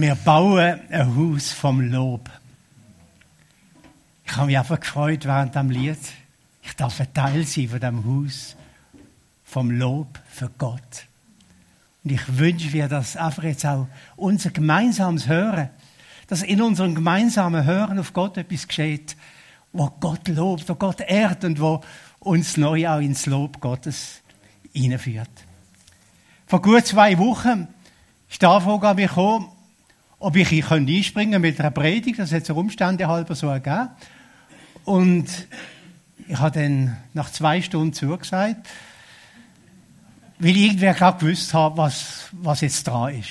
Wir bauen ein Haus vom Lob. Ich habe mich einfach gefreut während dem Lied. Ich darf ein Teil sein von dem Haus vom Lob für Gott. Und ich wünsche mir, dass einfach jetzt auch unser gemeinsames Hören, dass in unserem gemeinsamen Hören auf Gott etwas geschieht, wo Gott lobt, wo Gott ehrt und wo uns neu auch ins Lob Gottes hineinführt. Vor gut zwei Wochen ist die Anfrage an mich gekommen, ob ich einspringen mit einer Predigt. Das hat es Umstände halber so ergeben. Und ich habe dann nach zwei Stunden zugesagt, weil ich irgendwer gerade gewusst habe, was, was jetzt dran ist.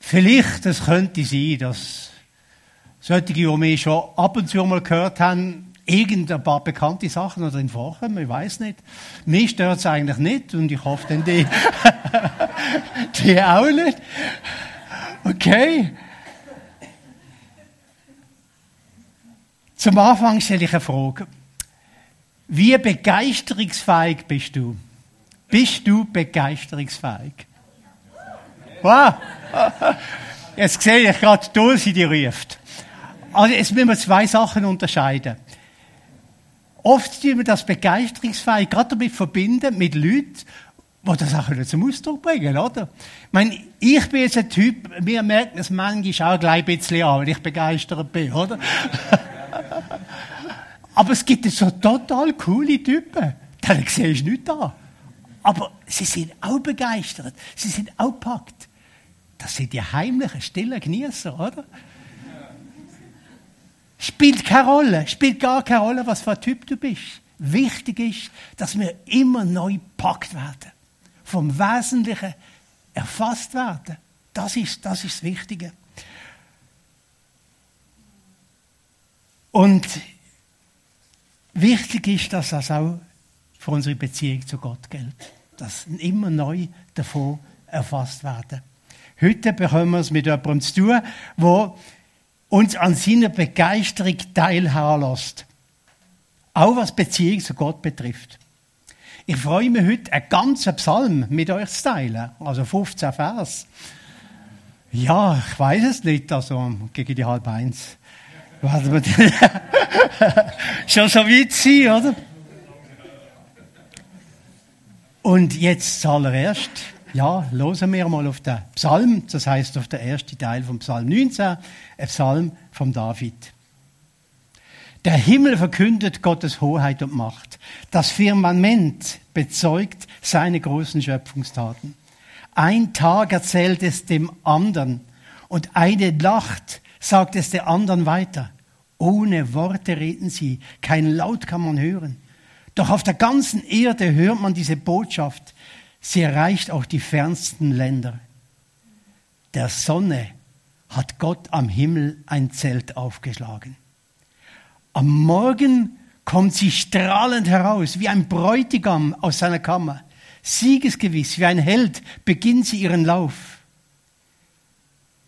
Vielleicht, es könnte sein, dass solche, die mich schon ab und zu mal gehört haben, irgendein paar bekannte Sachen drin vorkommen, ich weiß nicht. Mich stört es eigentlich nicht und ich hoffe dann die, die auch nicht. Okay. Zum Anfang stelle ich eine Frage. Wie begeisterungsfähig bist du? Bist du begeisterungsfähig? Wow! Jetzt sehe ich gerade, Dulce, die ruft. Also, jetzt müssen wir zwei Sachen unterscheiden. Oft tun wir das begeisterungsfähig gerade damit verbinden mit Leuten, die das auch zum Ausdruck bringen, oder? Ich meine, ich bin jetzt ein Typ, wir merken es manchmal auch gleich ein bisschen an, wenn ich begeistert bin, oder? Aber es gibt so total coole Typen. Da siehst du nichts da. Aber sie sind auch begeistert. Sie sind auch gepackt. Das sind die heimlichen, stillen Genießer, oder? Spielt keine Rolle, spielt gar keine Rolle, was für ein Typ du bist. Wichtig ist, dass wir immer neu gepackt werden. Vom Wesentlichen erfasst werden. Das ist, das ist das Wichtige. Und Wichtig ist, dass das auch für unsere Beziehung zu Gott gilt. Dass immer neu davon erfasst werden. Heute bekommen wir es mit jemandem zu tun, der uns an seiner Begeisterung teilhaben lässt. Auch was Beziehung zu Gott betrifft. Ich freue mich heute, einen ganzen Psalm mit euch zu teilen. Also 15 Vers. Ja, ich weiß es nicht, also gegen die halb eins. Schon so weit sein, oder? Und jetzt zuallererst, ja, hören wir mal auf den Psalm, das heißt auf den ersten Teil vom Psalm 19, ein Psalm von David. Der Himmel verkündet Gottes Hoheit und Macht. Das Firmament bezeugt seine großen Schöpfungstaten. Ein Tag erzählt es dem anderen und eine Nacht sagt es der anderen weiter. Ohne Worte reden sie, kein Laut kann man hören. Doch auf der ganzen Erde hört man diese Botschaft. Sie erreicht auch die fernsten Länder. Der Sonne hat Gott am Himmel ein Zelt aufgeschlagen. Am Morgen kommt sie strahlend heraus, wie ein Bräutigam aus seiner Kammer. Siegesgewiss, wie ein Held beginnt sie ihren Lauf.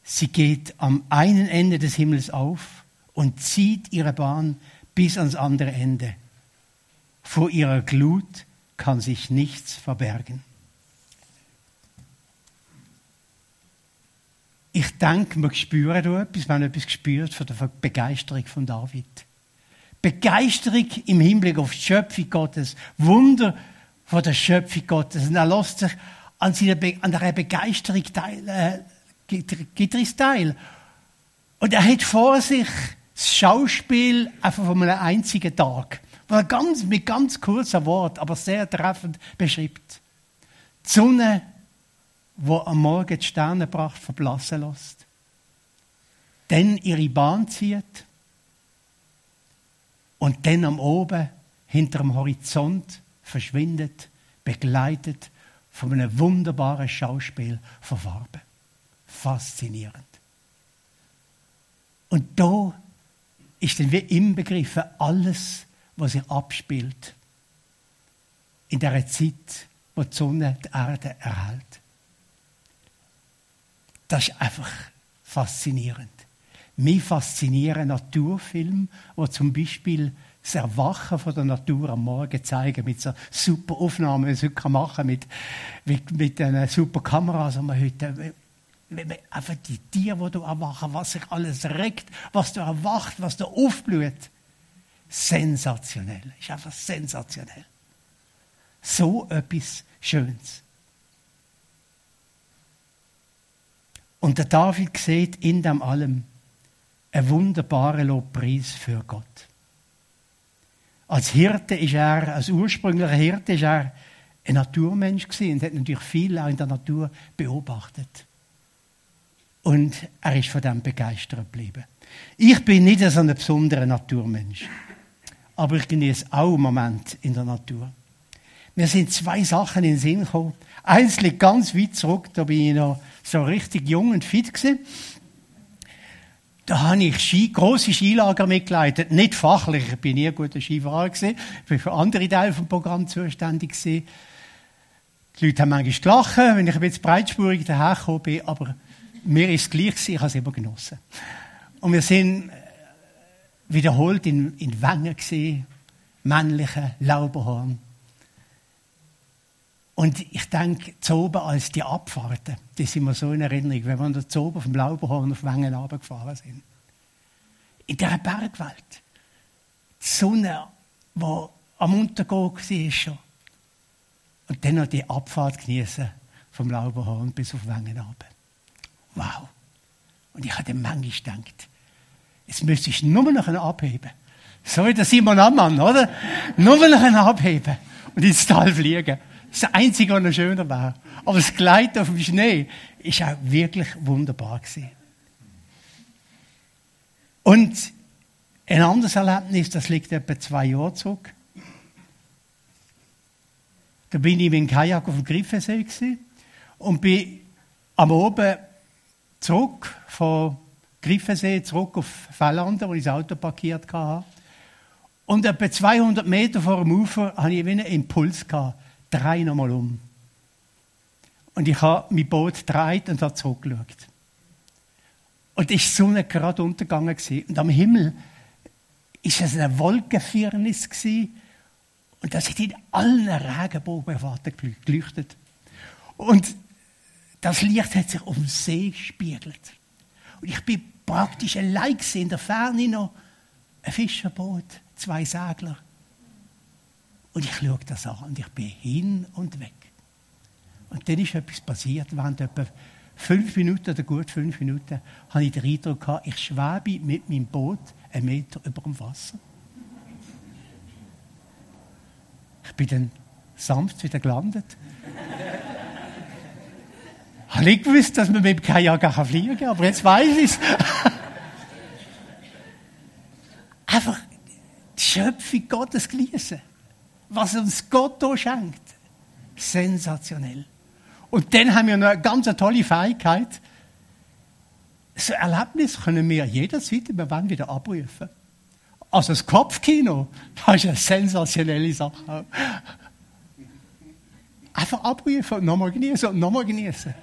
Sie geht am einen Ende des Himmels auf und zieht ihre Bahn bis ans andere Ende. Vor ihrer Glut kann sich nichts verbergen. Ich denke, spüren da etwas, wir haben etwas gespürt von der Begeisterung von David. Begeisterung im Hinblick auf die Schöpfung Gottes, Wunder von der Schöpfung Gottes. Und er lässt sich an, seiner Begeisterung teil, äh, gibt teil. Und er hat vor sich das Schauspiel einfach von einem einzigen Tag, er ganz, mit ganz kurzen Wort, aber sehr treffend beschreibt. Die Sonne, wo am Morgen die Sternenpracht verblassen lässt, dann ihre Bahn zieht und dann am Oben hinter dem Horizont verschwindet, begleitet von einem wunderbaren Schauspiel von Farbe faszinierend. Und da ist dann wie inbegriffen alles, was sich abspielt. In der Zeit, wo die Sonne die Erde erhält. Das ist einfach faszinierend. Mich faszinieren Naturfilme, wo zum Beispiel das Erwachen von der Natur am Morgen zeigen, mit so super Aufnahmen, die man heute machen mit, mit, mit einer super Kamera, die man heute einfach die Tiere, die du erwachen, was sich alles regt, was du erwacht, was du aufblüht. Sensationell. Ist einfach sensationell. So etwas Schönes. Und der David sieht in dem allem einen wunderbaren Lobpreis für Gott. Als Hirte ist er, als ursprünglicher Hirte ist er ein Naturmensch gewesen und hat natürlich viel auch in der Natur beobachtet. Und er ist von dem begeistert geblieben. Ich bin nicht so ein besonderer Naturmensch. Aber ich genieße auch einen Moment in der Natur. Mir sind zwei Sachen in den Sinn gekommen. Eins liegt ganz weit zurück, da bin ich noch so richtig jung und fit gewesen. Da habe ich Ski, grosse Skilager mitgeleitet. Nicht fachlich, ich bin nie guter Skifahrer gewesen. Ich bin für andere Teile vom Programm zuständig gewesen. Die Leute haben manchmal gelacht, wenn ich bisschen breitspurig dahergekommen bin, aber mir ist es gleich gewesen, ich habe es immer genossen. Und wir sind wiederholt in, in Wengen gesehen, männliche Lauberhorn. Und ich denke, Zoben als die Abfahrten, die sind mir so in Erinnerung, wenn wir an der Zoben vom Lauberhorn auf Wengen runtergefahren sind. In dieser Bergwelt. Die Sonne, die am Untergehen war schon. Und dann noch die Abfahrt genießen vom Lauberhorn bis auf Wengen. Wow. Und ich habe dann manchmal gedacht, jetzt müsste ich nur noch einen abheben. So wie der Simon Ammann, oder? Nur noch einen abheben und ins Tal fliegen. Das Einzige, was noch schöner war. Aber das Gleiten auf dem Schnee ist auch wirklich wunderbar gewesen. Und ein anderes Erlebnis, das liegt etwa zwei Jahre zurück. Da bin ich mit dem Kajak auf dem Griffensee und bin am Oben zurück von Griffensee, zurück auf Fellanden, wo ich das Auto parkiert hatte. Und etwa 200 Meter vor dem Ufer hatte ich einen Impuls gehabt drei nochmal um. Und ich habe mein Boot gedreht und habe zurückgeschaut. Und die Sonne gerade untergegangen gewesen. Und am Himmel ist es eine Wolkenfirnis gewesen. Und das hat in allen Regenbogenfarben geleuchtet. Und das Licht hat sich um den See gespiegelt. Und ich bin praktisch allein gewesen, in der Ferne noch ein Fischerboot, zwei Segler. Und ich schaue das an und ich bin hin und weg. Und dann ist etwas passiert. Während etwa fünf Minuten oder gut fünf Minuten habe ich den Eindruck gehabt, ich schwebe mit meinem Boot einen Meter über dem Wasser. Ich bin dann sanft wieder gelandet. ich habe nicht gewusst, dass man mit dem Kajak fliegen kann, aber jetzt weiß ich es. Einfach die Schöpfung Gottes genießen was uns Gott hier schenkt. Sensationell. Und dann haben wir noch eine ganz tolle Fähigkeit. So ein Erlebnis können wir jederzeit über wann wieder abrufen. Also das Kopfkino, das ist eine sensationelle Sache. Einfach abrufen und nochmal genießen und nochmal genießen.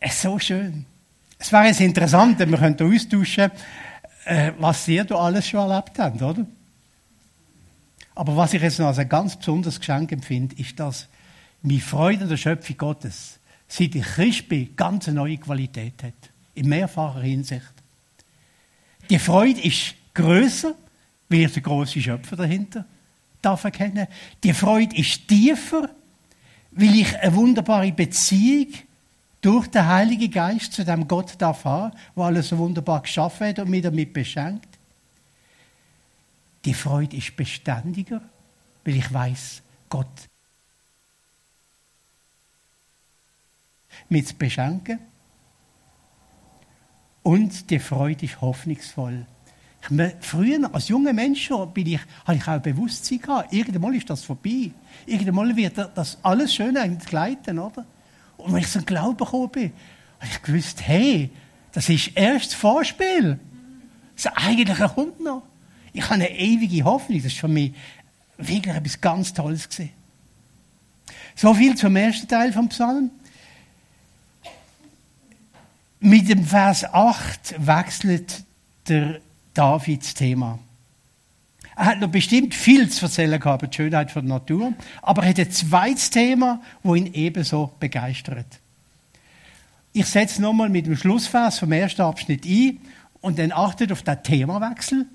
es ist so schön. Es wäre jetzt interessant, wir austauschen äh, was ihr da alles schon erlebt habt, oder? Aber was ich jetzt noch als ein ganz besonderes Geschenk empfinde, ist, dass meine Freude an der Schöpfung Gottes, seit ich Christ bin, ganz eine neue Qualität hat. In mehrfacher Hinsicht. Die Freude ist größer, weil ich den grossen Schöpfer dahinter darf erkennen. Die Freude ist tiefer, weil ich eine wunderbare Beziehung durch den Heiligen Geist zu dem Gott darf haben, der alles so wunderbar geschaffen hat und mich damit beschenkt. Die Freude ist beständiger, weil ich weiß, Gott mit beschenken. Und die Freude ist hoffnungsvoll. Ich, früher, als junger Mensch, bin ich, habe ich auch Bewusstsein gehabt, irgendwann ist das vorbei. Irgendwann wird das alles schön entgleiten, oder? Und wenn ich zum Glauben gekommen bin, habe ich gewusst, hey, das ist erst Vorspiel. Das Eigentliche kommt noch. Ich habe eine ewige Hoffnung. Das ist für mich wirklich etwas ganz Tolles gesehen. So viel zum ersten Teil vom Psalm. Mit dem Vers 8 wechselt der Davids Thema. Er hat noch bestimmt viel zu erzählen gehabt, die Schönheit von der Natur, aber er hat ein zweites Thema, wo ihn ebenso begeistert. Ich setze nochmal mit dem Schlussvers vom ersten Abschnitt ein und dann achtet auf den Themawechsel.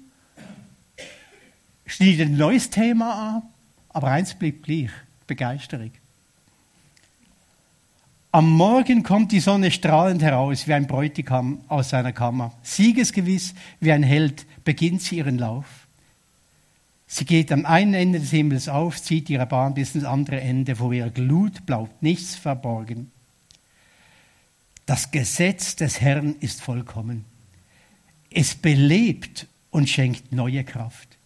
Schneidet ein neues Thema an, aber eins bleibt gleich: Begeisterung. Am Morgen kommt die Sonne strahlend heraus wie ein Bräutigam aus seiner Kammer. Siegesgewiss wie ein Held beginnt sie ihren Lauf. Sie geht am einen Ende des Himmels auf, zieht ihre Bahn bis ins andere Ende, vor ihrer Glut bleibt nichts verborgen. Das Gesetz des Herrn ist vollkommen. Es belebt und schenkt neue Kraft.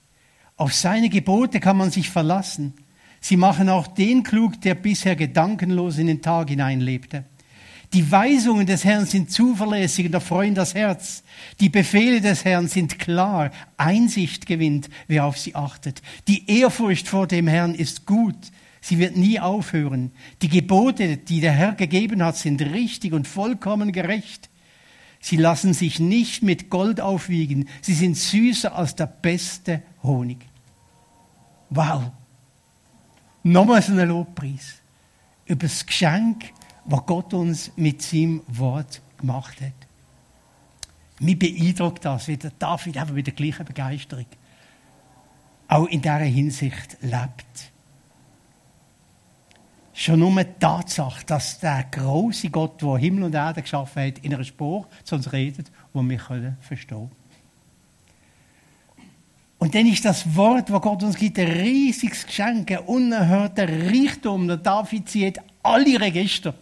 Auf seine Gebote kann man sich verlassen. Sie machen auch den klug, der bisher gedankenlos in den Tag hineinlebte. Die Weisungen des Herrn sind zuverlässig und erfreuen das Herz. Die Befehle des Herrn sind klar. Einsicht gewinnt, wer auf sie achtet. Die Ehrfurcht vor dem Herrn ist gut. Sie wird nie aufhören. Die Gebote, die der Herr gegeben hat, sind richtig und vollkommen gerecht. Sie lassen sich nicht mit Gold aufwiegen. Sie sind süßer als der beste Honig. Wow. Nochmal so ein Lobpreis über das Geschenk was Gott uns mit seinem Wort gemacht hat. Mich beeindruckt das, wie der David einfach mit der gleichen Begeisterung auch in dieser Hinsicht lebt. Schon nur die Tatsache, dass der große Gott, der Himmel und Erde geschaffen hat, in einer Spur zu uns redet, wo wir können verstehen. Und dann ist das Wort, das Gott uns gibt, ein riesiges Geschenk, ein unerhörter Reichtum. Der David zieht alle Register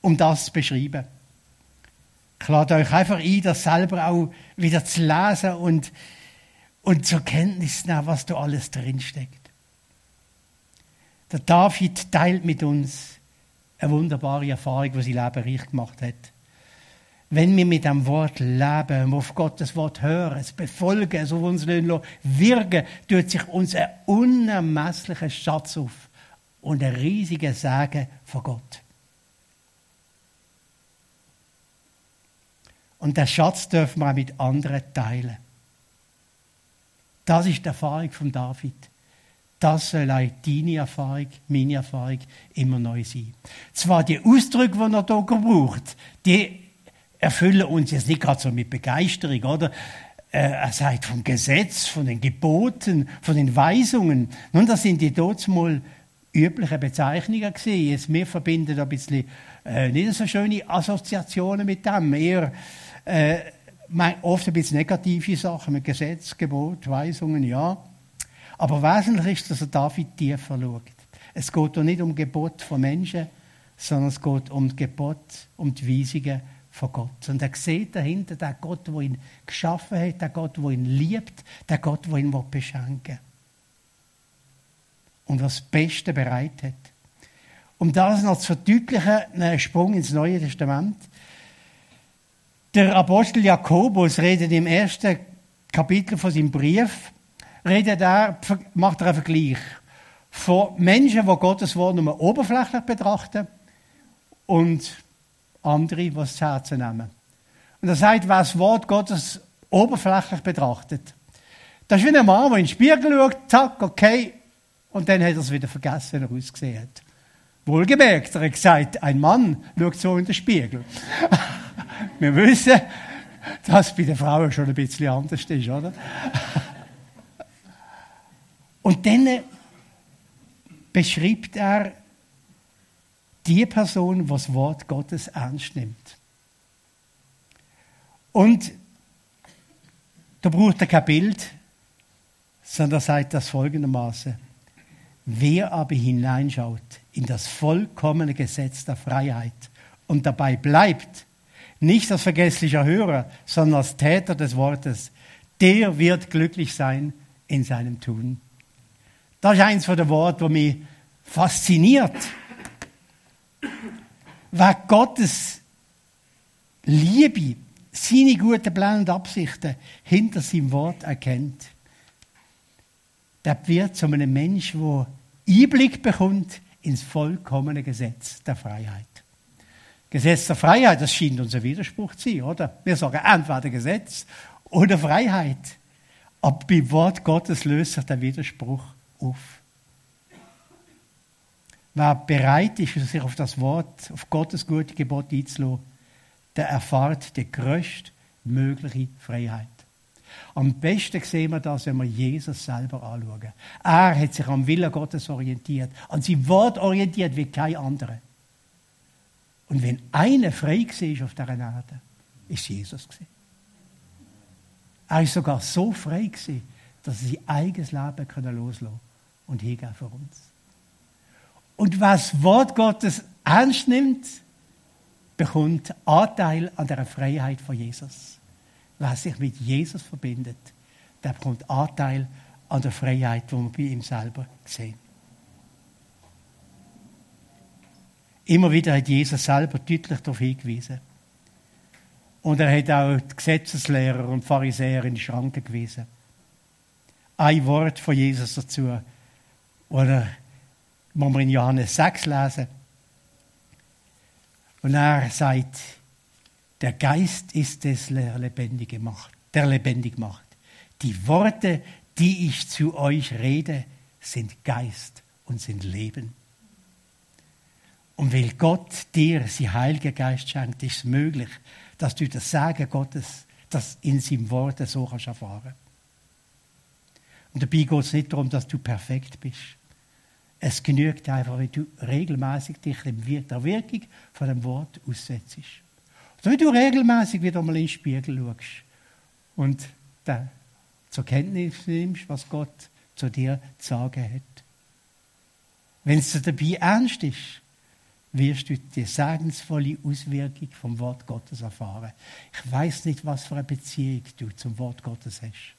um das zu beschreiben. Ich lade euch einfach ein, das selber auch wieder zu lesen und, und zur Kenntnis zu nehmen, was da alles drinsteckt. Der David teilt mit uns eine wunderbare Erfahrung, die sein Leben reich gemacht hat. Wenn wir mit dem Wort leben, auf Gottes Wort hören, es befolgen, es auf uns wirken, tut sich uns ein unermesslicher Schatz auf und ein riesiger Segen von Gott. Und den Schatz dürfen wir auch mit anderen teilen. Das ist die Erfahrung von David. Das soll auch deine Erfahrung, meine Erfahrung immer neu sein. Zwar die Ausdrücke, die er hier gebraucht, die erfüllen uns jetzt nicht gerade so mit Begeisterung, oder? Äh, er sagt vom Gesetz, von den Geboten, von den Weisungen. Nun, das sind die mal übliche Bezeichnungen gewesen. Jetzt, wir verbinden ein bisschen äh, nicht so schöne Assoziationen mit dem. Eher äh, oft ein bisschen negative Sachen mit Gesetz, Gebot, Weisungen, ja. Aber wesentlich ist, dass er David tiefer schaut. Es geht hier nicht um Gebot von Menschen, sondern es geht um das Gebot, um die Weisungen von Gott. Und er sieht dahinter den Gott, der ihn geschaffen hat, den Gott, der ihn liebt, den Gott, der ihn beschenken will. Und was das Beste bereit hat. Um das noch zu verdeutlichen, ein Sprung ins Neue Testament. Der Apostel Jakobus redet im ersten Kapitel von seinem Brief, redet er, macht er einen Vergleich von Menschen, die Gottes Wort nur oberflächlich betrachten und andere, es zu Herzen nehmen. Und er sagt, wer das Wort Gottes oberflächlich betrachtet, das ist wie ein Mann, der in den Spiegel schaut, zack, okay, und dann hat er es wieder vergessen, wie er ausgesehen hat. Wohlgemerkt, er hat gesagt, ein Mann schaut so in den Spiegel. Wir wissen, dass bei den Frauen schon ein bisschen anders ist, oder? Und dann beschreibt er die Person, das Wort Gottes ernst nimmt. Und da braucht er kein Bild, sondern sagt das folgendermaßen. Wer aber hineinschaut in das vollkommene Gesetz der Freiheit und dabei bleibt, nicht als vergesslicher Hörer, sondern als Täter des Wortes, der wird glücklich sein in seinem Tun. Das ist eins von den Worten, das mich fasziniert. Wer Gottes Liebe, seine guten Pläne und Absichten hinter seinem Wort erkennt, der wird zu einem Menschen, der Einblick bekommt ins vollkommene Gesetz der Freiheit. Gesetz der Freiheit, das scheint uns ein Widerspruch zu sein, oder? Wir sagen entweder Gesetz oder Freiheit. Aber beim Wort Gottes löst sich der Widerspruch auf. Wer bereit ist, sich auf das Wort, auf Gottes gute Gebot einzulassen, der erfahrt die größtmögliche Freiheit. Am besten sehen wir das, wenn wir Jesus selber anschauen. Er hat sich am Willen Gottes orientiert, an sein Wort orientiert wie kein anderer. Und wenn einer frei war auf dieser Erde, ist Jesus. Er war sogar so frei, dass er sein eigenes Leben loslassen und hingeben für uns. Und was Wort Gottes ernst nimmt, bekommt Anteil an der Freiheit von Jesus. Wer sich mit Jesus verbindet, der bekommt Anteil an der Freiheit, die wir bei ihm selber sehen. Immer wieder hat Jesus selber deutlich darauf hingewiesen. Und er hat auch die Gesetzeslehrer und Pharisäer in die Schranken gewiesen. Ein Wort von Jesus dazu, oder wo wir in Johannes 6 lesen. Und er sagt, der Geist ist es, der lebendige macht, der lebendig macht. Die Worte, die ich zu euch rede, sind Geist und sind Leben. Und weil Gott dir sie Heilige Geist schenkt, ist es möglich, dass du das Sagen Gottes, das in seinem Wort so kannst erfahren. Und dabei geht es nicht darum, dass du perfekt bist. Es genügt einfach, wenn du regelmäßig dich der Wirkung von dem Wort aussetzt. Oder wenn du regelmäßig wieder mal in den Spiegel schaust und zur Kenntnis nimmst, was Gott zu dir zu sagen hat. Wenn es dir dabei ernst ist, wirst du die segensvolle Auswirkung vom Wort Gottes erfahren. Ich weiß nicht, was für eine Beziehung du zum Wort Gottes hast.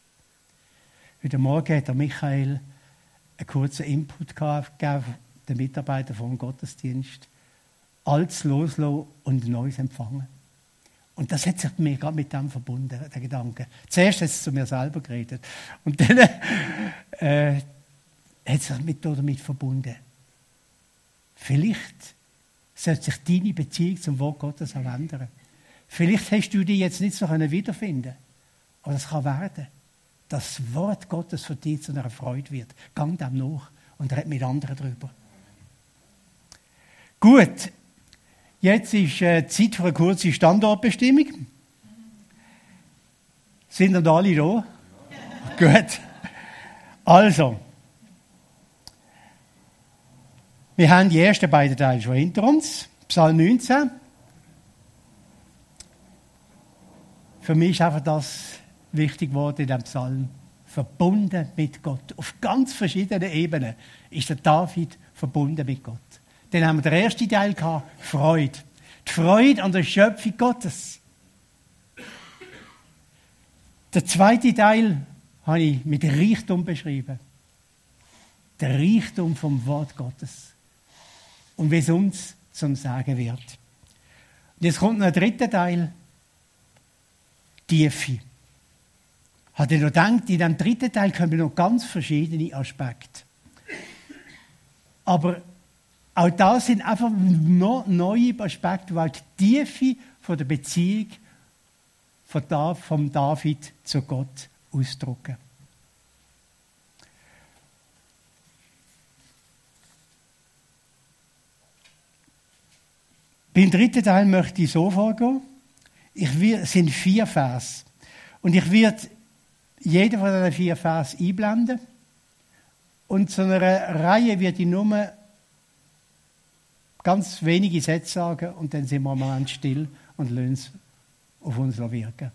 Heute Morgen hat der Michael einen kurzen Input gegeben, den Mitarbeiter vom Gottesdienst. Altes loslassen und Neues empfangen. Und das hat sich mir gerade mit dem verbunden, der Gedanke. Zuerst hat es zu mir selber geredet. Und dann äh, hat es sich mit damit verbunden. Vielleicht sollte sich deine Beziehung zum Wort Gottes auch ändern. Vielleicht hast du dich jetzt nicht so wiederfinden aber es kann werden das Wort Gottes für dich zu einer Freude wird. Gang dem nach und red mit anderen darüber. Gut, jetzt ist äh, Zeit für eine kurze Standortbestimmung. Sind ihr alle da? Gut. Also, wir haben die ersten beiden Teile schon hinter uns. Psalm 19. Für mich ist einfach das wichtig geworden in diesem Psalm. Verbunden mit Gott. Auf ganz verschiedenen Ebenen ist der David verbunden mit Gott. Dann haben wir den ersten Teil gehabt, Freude. Die Freude an der Schöpfung Gottes. Der zweite Teil habe ich mit Reichtum beschrieben. Der Reichtum vom Wort Gottes. Und wie es uns zum Sagen wird. Und jetzt kommt noch ein dritter Teil. Tiefe hat er noch gedacht, in dem dritten Teil kommen noch ganz verschiedene Aspekte. Aber auch da sind einfach noch neue Aspekte, weil die Tiefe von der Beziehung von David zu Gott ausdrücken. Beim dritten Teil möchte ich so vorgehen. es sind vier Vers. Und ich werde jeder von diesen vier Vers einblenden. Und zu einer Reihe wird ich nur ganz wenige Sätze sagen und dann sind wir mal still und lassen es auf uns wirken.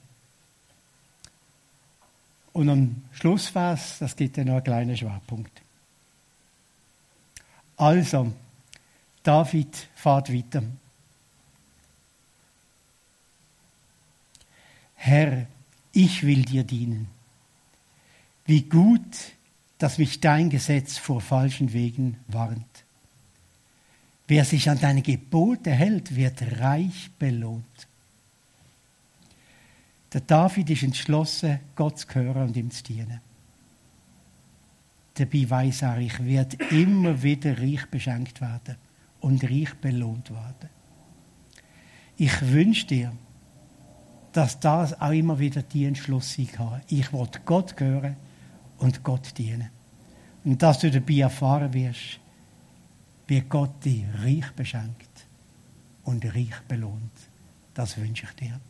Und am Schlussvers, das gibt dann noch einen kleinen Schwerpunkt. Also, David fährt weiter. Herr, ich will dir dienen. Wie gut, dass mich dein Gesetz vor falschen Wegen warnt. Wer sich an deine Gebote hält, wird reich belohnt. Der David ist entschlossen, Gott zu hören und ihm zu dienen. Dabei weiß er, ich werde immer wieder reich beschenkt werden und reich belohnt werden. Ich wünsche dir, dass das auch immer wieder die Entschluss sein kann. Ich will Gott hören und Gott dienen. Und dass du dabei erfahren wirst, wie Gott dich reich beschenkt und reich belohnt. Das wünsche ich dir.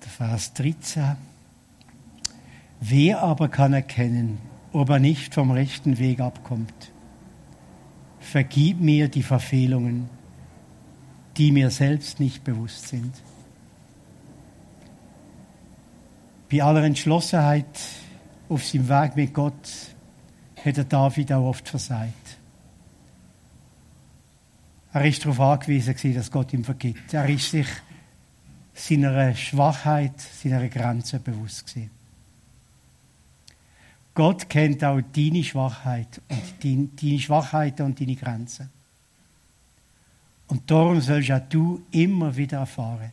Vers 13. Wer aber kann erkennen, ob er nicht vom rechten Weg abkommt? Vergib mir die Verfehlungen, die mir selbst nicht bewusst sind. Bei aller Entschlossenheit auf seinem Weg mit Gott hätte David auch oft versagt. Er ist darauf angewiesen, dass Gott ihm vergibt. Er ist sich seiner Schwachheit, seiner Grenzen bewusst gewesen. Gott kennt auch deine Schwachheit und deine Schwachheiten und deine Grenzen. Und darum sollst auch du immer wieder erfahren,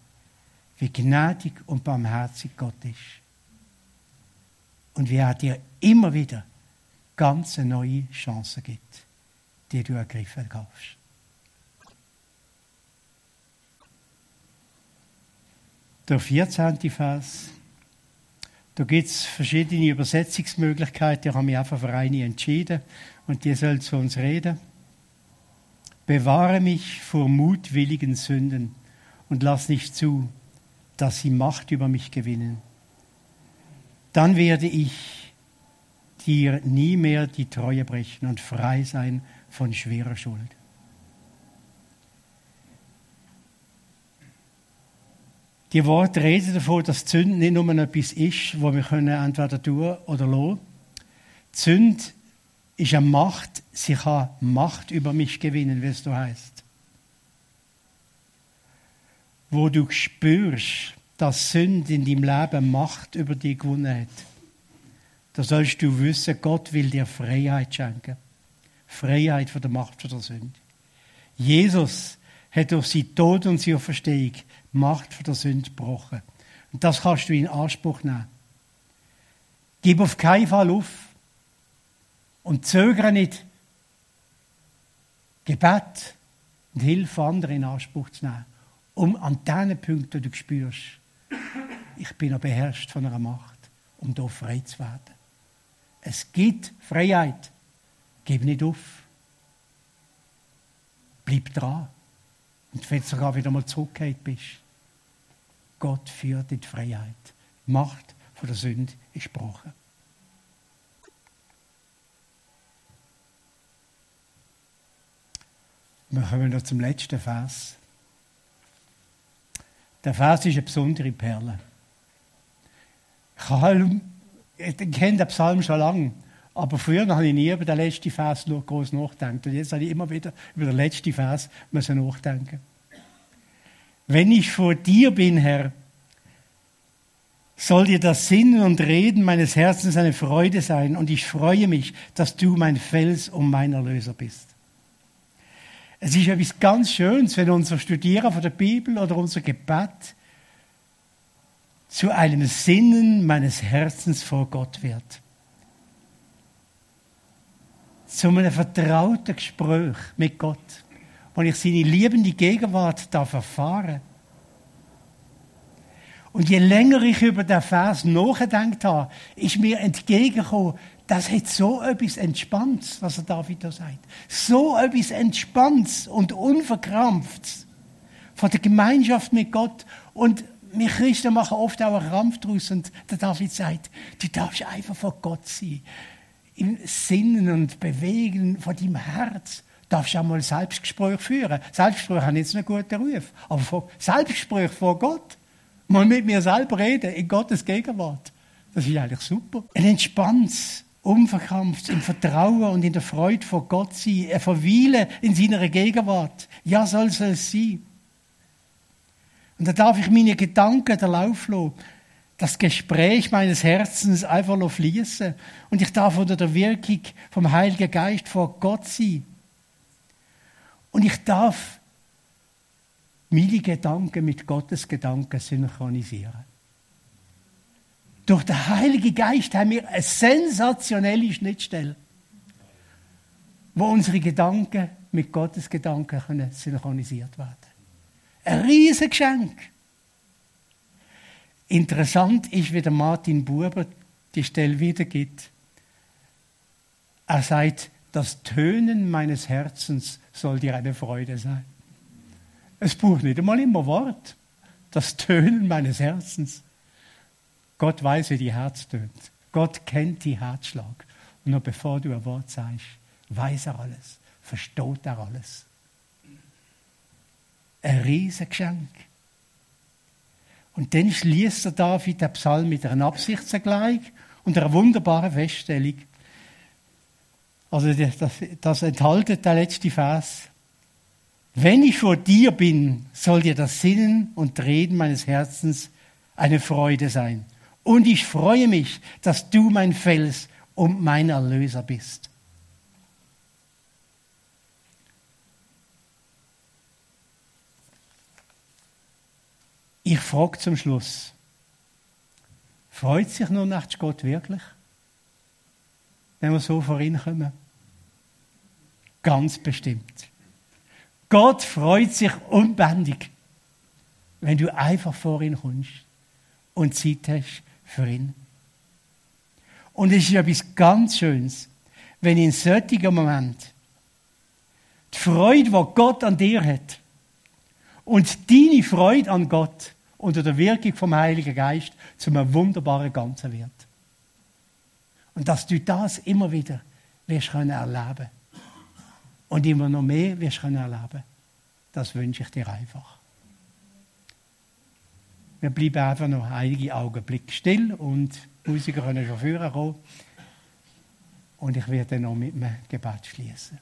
wie gnädig und barmherzig Gott ist. Und wie er dir immer wieder ganz neue Chancen gibt, die du ergriffen kannst. Der 14. Vers. Da gibt es verschiedene Übersetzungsmöglichkeiten. Ich habe mich einfach für eine entschieden und die soll zu uns reden. Bewahre mich vor mutwilligen Sünden und lass nicht zu, dass sie Macht über mich gewinnen. Dann werde ich dir nie mehr die Treue brechen und frei sein von schwerer Schuld. Die Worte reden davon, dass Sünde nicht nur etwas ist, wo wir können entweder tun oder lassen. Sünde ist eine Macht, sie kann Macht über mich gewinnen, wie es so heißt. Wo du spürst, dass Sünde in deinem Leben Macht über dich gewonnen hat, da sollst du wissen, Gott will dir Freiheit schenken. Freiheit von der Macht von der Sünde. Jesus hat durch sein Tod und seine Verstehung Macht von der Sünde gebrochen. Und das kannst du in Anspruch nehmen. Gib auf keinen Fall auf und zögere nicht, Gebet und Hilfe anderen in Anspruch zu nehmen, um an diesen Punkten, du spürst, ich bin noch beherrscht von einer Macht, um da frei zu werden. Es gibt Freiheit. Gib nicht auf. Bleib dran. Und wenn du sogar wieder mal zurückgekehrt bist, Gott führt in die Freiheit. Die Macht von der Sünde ist gebrochen. Wir kommen noch zum letzten Vers. Der Vers ist eine besondere Perle. Ich kenne den Psalm schon lange, aber früher habe ich nie über den letzten Vers groß nachgedacht. Und jetzt habe ich immer wieder über den letzten Vers nachdenken wenn ich vor dir bin, Herr, soll dir das Sinnen und Reden meines Herzens eine Freude sein und ich freue mich, dass du mein Fels und mein Erlöser bist. Es ist etwas ganz Schönes, wenn unser Studieren von der Bibel oder unser Gebet zu einem Sinnen meines Herzens vor Gott wird. Zu einem vertrauten Gespräch mit Gott wo ich seine liebende Gegenwart darf erfahren Und je länger ich über den Vers nachgedacht habe, ist mir entgegengekommen, das hat so etwas Entspanntes, was er David da sagt. So etwas Entspanntes und Unverkrampftes von der Gemeinschaft mit Gott. Und wir Christen machen oft auch einen Krampf daraus. Und der David sagt, du darfst einfach vor Gott sein. Im Sinnen und Bewegen von deinem Herz darfst du auch mal Selbstgespräch führen. Selbstgespräch haben jetzt einen guten Ruf. Aber vor, Selbstgespräch vor Gott. Mal mit mir selber reden, in Gottes Gegenwart. Das ist eigentlich super. Ein entspanntes, unverkrampft, im Vertrauen und in der Freude vor Gott sein. Er verweilen in seiner Gegenwart. Ja, soll es sein. Und da darf ich meine Gedanken der Lauf. Das Gespräch meines Herzens einfach fließen. Und ich darf unter der Wirkung vom Heiligen Geist vor Gott sein. Und ich darf meine Gedanken mit Gottes Gedanken synchronisieren. Durch den Heiligen Geist haben wir eine sensationelle Schnittstelle, wo unsere Gedanken mit Gottes Gedanken können synchronisiert werden. Ein riesiges Geschenk. Interessant ist, wie der Martin Buber die Stelle wiedergibt. Er sagt, das Tönen meines Herzens soll dir eine Freude sein. Es braucht nicht einmal immer Wort. Das Tönen meines Herzens. Gott weiß, wie die Herz tönt. Gott kennt die Herzschlag. Und noch bevor du ein Wort sagst, weiß er alles, versteht er alles. Ein Riesengeschenk. Und dann schließt der David den Psalm mit einer Absichtserklärung und einer wunderbaren Feststellung. Also das, das enthaltet der letzte Vers. Wenn ich vor dir bin, soll dir das Sinnen und Reden meines Herzens eine Freude sein. Und ich freue mich, dass du mein Fels und mein Erlöser bist. Ich frage zum Schluss, freut sich nur nachts Gott wirklich, wenn wir so vor ihn kommen? Ganz bestimmt. Gott freut sich unbändig, wenn du einfach vor ihn kommst und Zeit hast für ihn. Und es ist etwas ganz Schönes, wenn in solchen Moment die Freude, die Gott an dir hat, und deine Freude an Gott unter der Wirkung vom Heiligen Geist zu einem wunderbaren Ganzen wird. Und dass du das immer wieder wirst können und immer noch mehr wirst können erleben. Das wünsche ich dir einfach. Wir bleiben einfach noch einige Augenblicke still und die Musiker können schon führen kommen. Und ich werde noch mit einem Gebet schließen.